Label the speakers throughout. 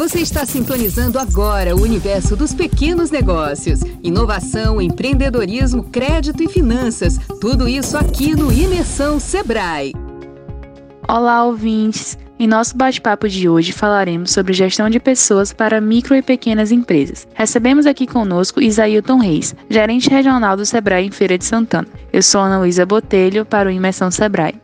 Speaker 1: Você está sintonizando agora o universo dos pequenos negócios. Inovação, empreendedorismo, crédito e finanças. Tudo isso aqui no Imersão Sebrae.
Speaker 2: Olá, ouvintes! Em nosso bate-papo de hoje falaremos sobre gestão de pessoas para micro e pequenas empresas. Recebemos aqui conosco Isailton Reis, gerente regional do Sebrae em Feira de Santana. Eu sou Ana Luísa Botelho para o Imersão Sebrae.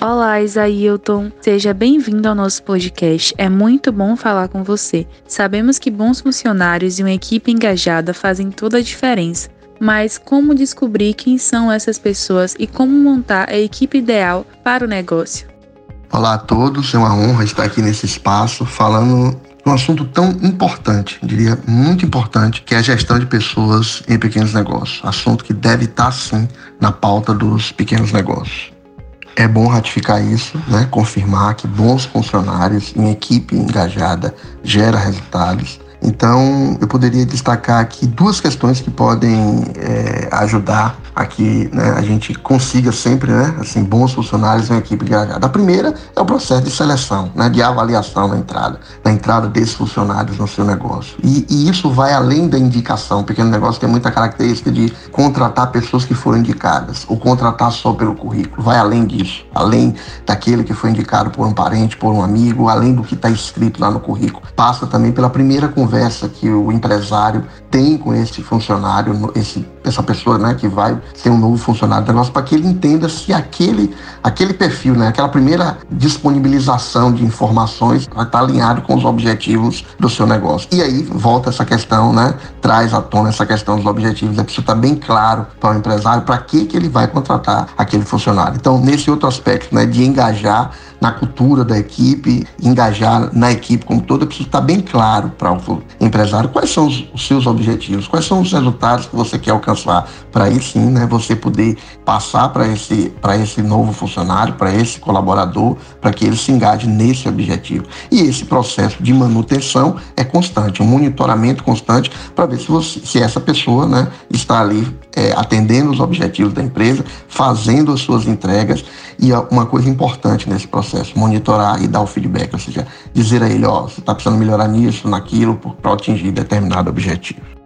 Speaker 2: Olá, Isailton. Seja bem-vindo ao nosso podcast. É muito bom falar com você. Sabemos que bons funcionários e uma equipe engajada fazem toda a diferença. Mas como descobrir quem são essas pessoas e como montar a equipe ideal para o negócio?
Speaker 3: Olá a todos, é uma honra estar aqui nesse espaço falando de um assunto tão importante, diria muito importante, que é a gestão de pessoas em pequenos negócios. Assunto que deve estar sim na pauta dos pequenos negócios. É bom ratificar isso, né? confirmar que bons funcionários em equipe engajada gera resultados. Então, eu poderia destacar aqui duas questões que podem é, ajudar a que né, a gente consiga sempre né, assim, bons funcionários em equipe engajada. A primeira é o processo de seleção, né, de avaliação na entrada, na entrada desses funcionários no seu negócio. E, e isso vai além da indicação. O pequeno negócio tem muita característica de contratar pessoas que foram indicadas, ou contratar só pelo currículo. Vai além disso, além daquele que foi indicado por um parente, por um amigo, além do que está escrito lá no currículo. Passa também pela primeira conversa que o empresário tem com esse funcionário, esse, essa pessoa né, que vai ser um novo funcionário do negócio, para que ele entenda se aquele, aquele perfil, né, aquela primeira disponibilização de informações está alinhado com os objetivos do seu negócio. E aí volta essa questão, né, traz à tona essa questão dos objetivos. É preciso estar tá bem claro para o empresário para que, que ele vai contratar aquele funcionário. Então, nesse outro aspecto né, de engajar na cultura da equipe, engajar na equipe como toda, precisa estar bem claro para o empresário. Quais são os, os, seus objetivos, quais são os resultados que você quer alcançar, para aí sim, né, você poder passar para esse, esse novo funcionário, para esse colaborador, para que ele se engaje nesse objetivo. E esse processo de manutenção é constante, um monitoramento constante para ver se, você, se essa pessoa né, está ali é, atendendo os objetivos da empresa, fazendo as suas entregas e uma coisa importante nesse processo, monitorar e dar o feedback, ou seja, dizer a ele, ó, você está precisando melhorar nisso, naquilo, para atingir determinado objetivo.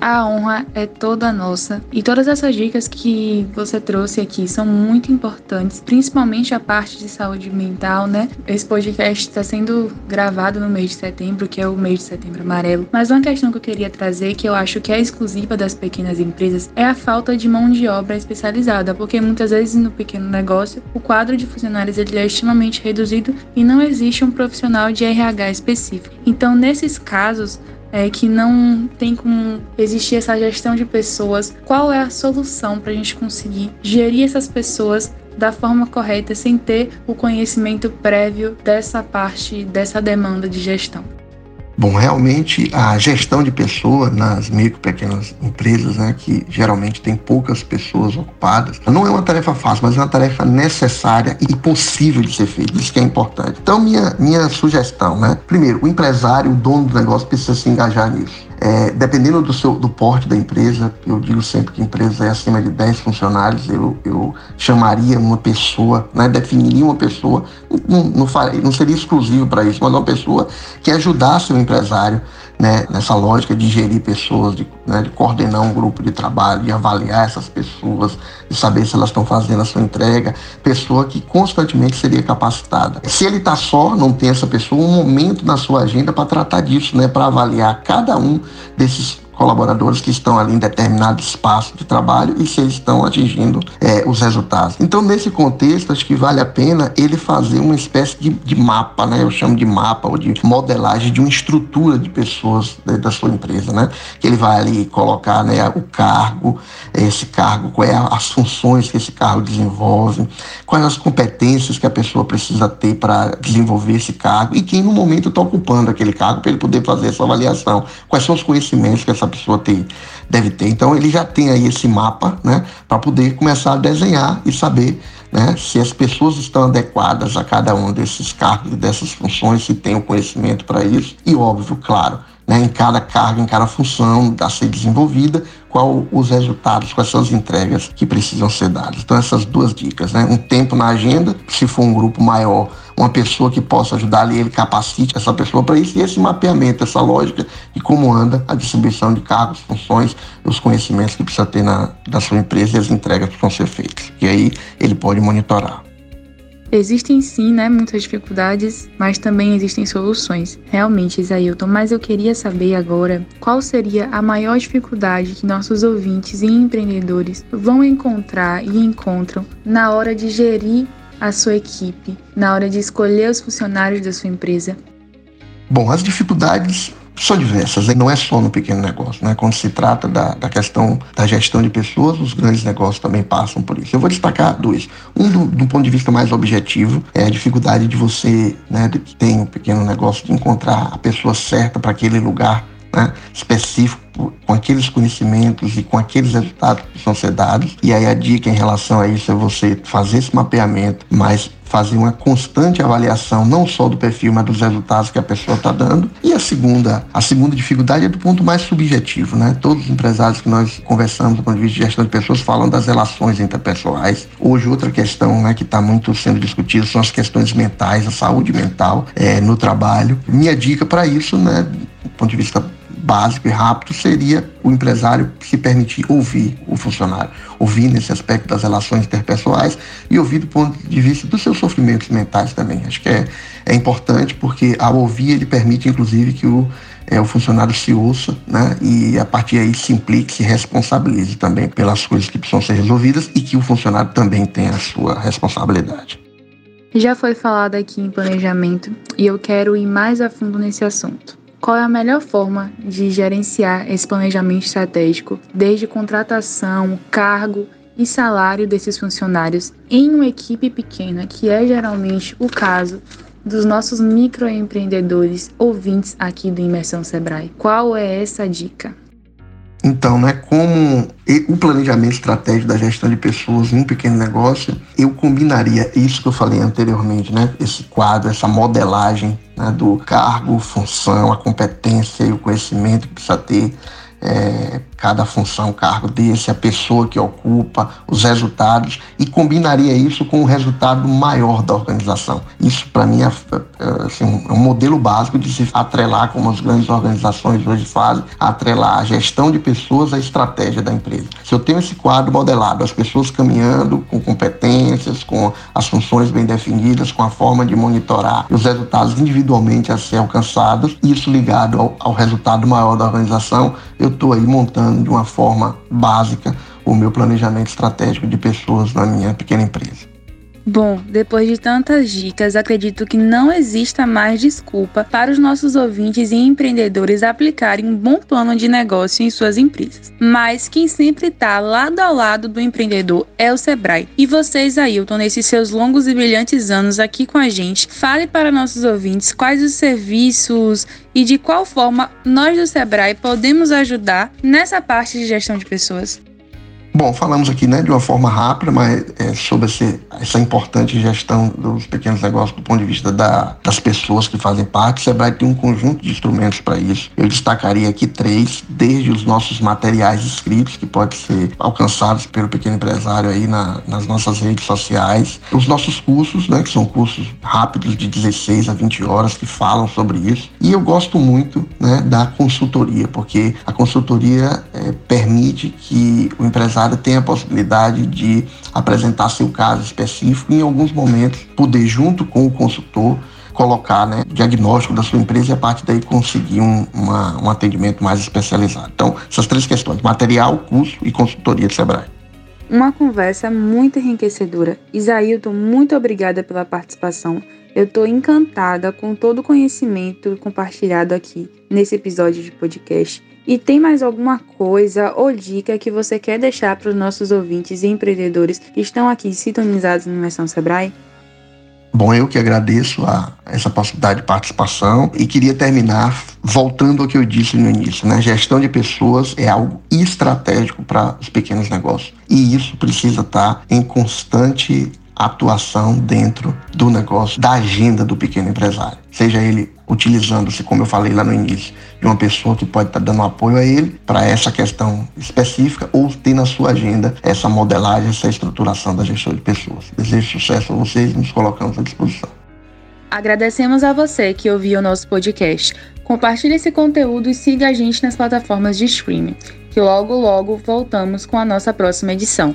Speaker 2: A honra é toda nossa e todas essas dicas que você trouxe aqui são muito importantes, principalmente a parte de saúde mental, né? Esse podcast está sendo gravado no mês de setembro, que é o mês de setembro amarelo. Mas uma questão que eu queria trazer, que eu acho que é exclusiva das pequenas empresas, é a falta de mão de obra especializada, porque muitas vezes no pequeno negócio o quadro de funcionários ele é extremamente reduzido e não existe um profissional de RH específico. Então, nesses casos, é, que não tem como existir essa gestão de pessoas, qual é a solução para a gente conseguir gerir essas pessoas da forma correta sem ter o conhecimento prévio dessa parte, dessa demanda de gestão?
Speaker 3: Bom, realmente a gestão de pessoas nas micro pequenas empresas, né, que geralmente tem poucas pessoas ocupadas, não é uma tarefa fácil, mas é uma tarefa necessária e possível de ser feita. Isso que é importante. Então, minha, minha sugestão, né? Primeiro, o empresário, o dono do negócio precisa se engajar nisso. É, dependendo do, seu, do porte da empresa, eu digo sempre que empresa é acima de 10 funcionários, eu, eu chamaria uma pessoa, né, definiria uma pessoa, não, não, não seria exclusivo para isso, mas uma pessoa que ajudasse o empresário né, nessa lógica de gerir pessoas, de, né, de, coordenar um grupo de trabalho, de avaliar essas pessoas, de saber se elas estão fazendo a sua entrega, pessoa que constantemente seria capacitada. Se ele está só, não tem essa pessoa, um momento na sua agenda para tratar disso, né, para avaliar cada um desses colaboradores que estão ali em determinado espaço de trabalho e se eles estão atingindo é, os resultados. Então, nesse contexto, acho que vale a pena ele fazer uma espécie de, de mapa, né? Eu chamo de mapa ou de modelagem de uma estrutura de pessoas da sua empresa, né? Que ele vai ali colocar né, o cargo, esse cargo, quais é as funções que esse cargo desenvolve, quais as competências que a pessoa precisa ter para desenvolver esse cargo e quem no momento está ocupando aquele cargo para ele poder fazer essa avaliação, quais são os conhecimentos que essa pessoa tem, deve ter. Então ele já tem aí esse mapa, né, para poder começar a desenhar e saber né, se as pessoas estão adequadas a cada um desses cargos dessas funções, se tem o conhecimento para isso. E óbvio, claro, né, em cada cargo, em cada função a ser desenvolvida, qual os resultados, quais são as entregas que precisam ser dadas. Então, essas duas dicas, né? Um tempo na agenda, se for um grupo maior, uma pessoa que possa ajudar ali, ele capacite essa pessoa para isso, e esse mapeamento, essa lógica de como anda a distribuição de cargos, funções, os conhecimentos que precisa ter na, da sua empresa e as entregas que vão ser feitas. E aí ele pode monitorar.
Speaker 2: Existem sim, né, muitas dificuldades, mas também existem soluções. Realmente, Isailton, mas eu queria saber agora qual seria a maior dificuldade que nossos ouvintes e empreendedores vão encontrar e encontram na hora de gerir a sua equipe, na hora de escolher os funcionários da sua empresa.
Speaker 3: Bom, as dificuldades são diversas, né? não é só no pequeno negócio. Né? Quando se trata da, da questão da gestão de pessoas, os grandes negócios também passam por isso. Eu vou destacar dois. Um, do, do ponto de vista mais objetivo, é a dificuldade de você, né, de que tem um pequeno negócio, de encontrar a pessoa certa para aquele lugar né, específico com aqueles conhecimentos e com aqueles resultados que são ser dados. E aí a dica em relação a isso é você fazer esse mapeamento, mas fazer uma constante avaliação não só do perfil, mas dos resultados que a pessoa está dando. E a segunda, a segunda dificuldade é do ponto mais subjetivo, né? Todos os empresários que nós conversamos do ponto de vista de gestão de pessoas falam das relações interpessoais. Hoje outra questão, né, que está muito sendo discutida são as questões mentais, a saúde mental é, no trabalho. Minha dica para isso, né, do ponto de vista básico e rápido seria o empresário se permitir ouvir o funcionário, ouvir nesse aspecto das relações interpessoais e ouvir do ponto de vista dos seus sofrimentos mentais também. Acho que é, é importante porque ao ouvir ele permite inclusive que o, é, o funcionário se ouça né, e a partir daí se implique, se responsabilize também pelas coisas que precisam ser resolvidas e que o funcionário também tenha a sua responsabilidade.
Speaker 2: Já foi falado aqui em planejamento e eu quero ir mais a fundo nesse assunto. Qual é a melhor forma de gerenciar esse planejamento estratégico, desde contratação, cargo e salário desses funcionários em uma equipe pequena, que é geralmente o caso dos nossos microempreendedores ouvintes aqui do Imersão Sebrae? Qual é essa dica?
Speaker 3: Então, né, como o planejamento estratégico da gestão de pessoas em um pequeno negócio, eu combinaria isso que eu falei anteriormente, né, esse quadro, essa modelagem né, do cargo, função, a competência e o conhecimento que precisa ter é, cada função, cargo desse, a pessoa que ocupa, os resultados e combinaria isso com o resultado maior da organização. Isso, para mim, é, é assim, um modelo básico de se atrelar, como as grandes organizações hoje fazem, atrelar a gestão de pessoas à estratégia da empresa. Se eu tenho esse quadro modelado, as pessoas caminhando com competências, com as funções bem definidas, com a forma de monitorar os resultados individualmente a ser alcançados, isso ligado ao, ao resultado maior da organização, eu estou aí montando de uma forma básica o meu planejamento estratégico de pessoas na minha pequena empresa.
Speaker 2: Bom, depois de tantas dicas, acredito que não exista mais desculpa para os nossos ouvintes e empreendedores aplicarem um bom plano de negócio em suas empresas. Mas quem sempre está lado ao lado do empreendedor é o Sebrae. E vocês, Ailton, nesses seus longos e brilhantes anos aqui com a gente, fale para nossos ouvintes quais os serviços e de qual forma nós do Sebrae podemos ajudar nessa parte de gestão de pessoas.
Speaker 3: Bom, falamos aqui né, de uma forma rápida, mas é, sobre esse, essa importante gestão dos pequenos negócios do ponto de vista da, das pessoas que fazem parte. O Sebrae tem um conjunto de instrumentos para isso. Eu destacaria aqui três, desde os nossos materiais escritos, que podem ser alcançados pelo pequeno empresário aí na, nas nossas redes sociais, os nossos cursos, né, que são cursos rápidos de 16 a 20 horas que falam sobre isso. E eu gosto muito né, da consultoria, porque a consultoria é, permite que o empresário tem a possibilidade de apresentar seu caso específico e, em alguns momentos, poder, junto com o consultor, colocar né, diagnóstico da sua empresa e a partir daí conseguir um, uma, um atendimento mais especializado. Então, essas três questões: material, curso e consultoria de Sebrae.
Speaker 2: Uma conversa muito enriquecedora. Isailton, muito obrigada pela participação. Eu estou encantada com todo o conhecimento compartilhado aqui nesse episódio de podcast. E tem mais alguma coisa ou dica que você quer deixar para os nossos ouvintes e empreendedores que estão aqui sintonizados no Imersão Sebrae?
Speaker 3: Bom, eu que agradeço a essa possibilidade de participação e queria terminar voltando ao que eu disse no início, né? Gestão de pessoas é algo estratégico para os pequenos negócios e isso precisa estar em constante atuação dentro do negócio, da agenda do pequeno empresário, seja ele utilizando-se, como eu falei lá no início, de uma pessoa que pode estar dando apoio a ele para essa questão específica ou ter na sua agenda essa modelagem, essa estruturação da gestão de pessoas. Desejo sucesso a vocês e nos colocamos à disposição.
Speaker 2: Agradecemos a você que ouviu o nosso podcast. Compartilhe esse conteúdo e siga a gente nas plataformas de streaming, que logo logo voltamos com a nossa próxima edição.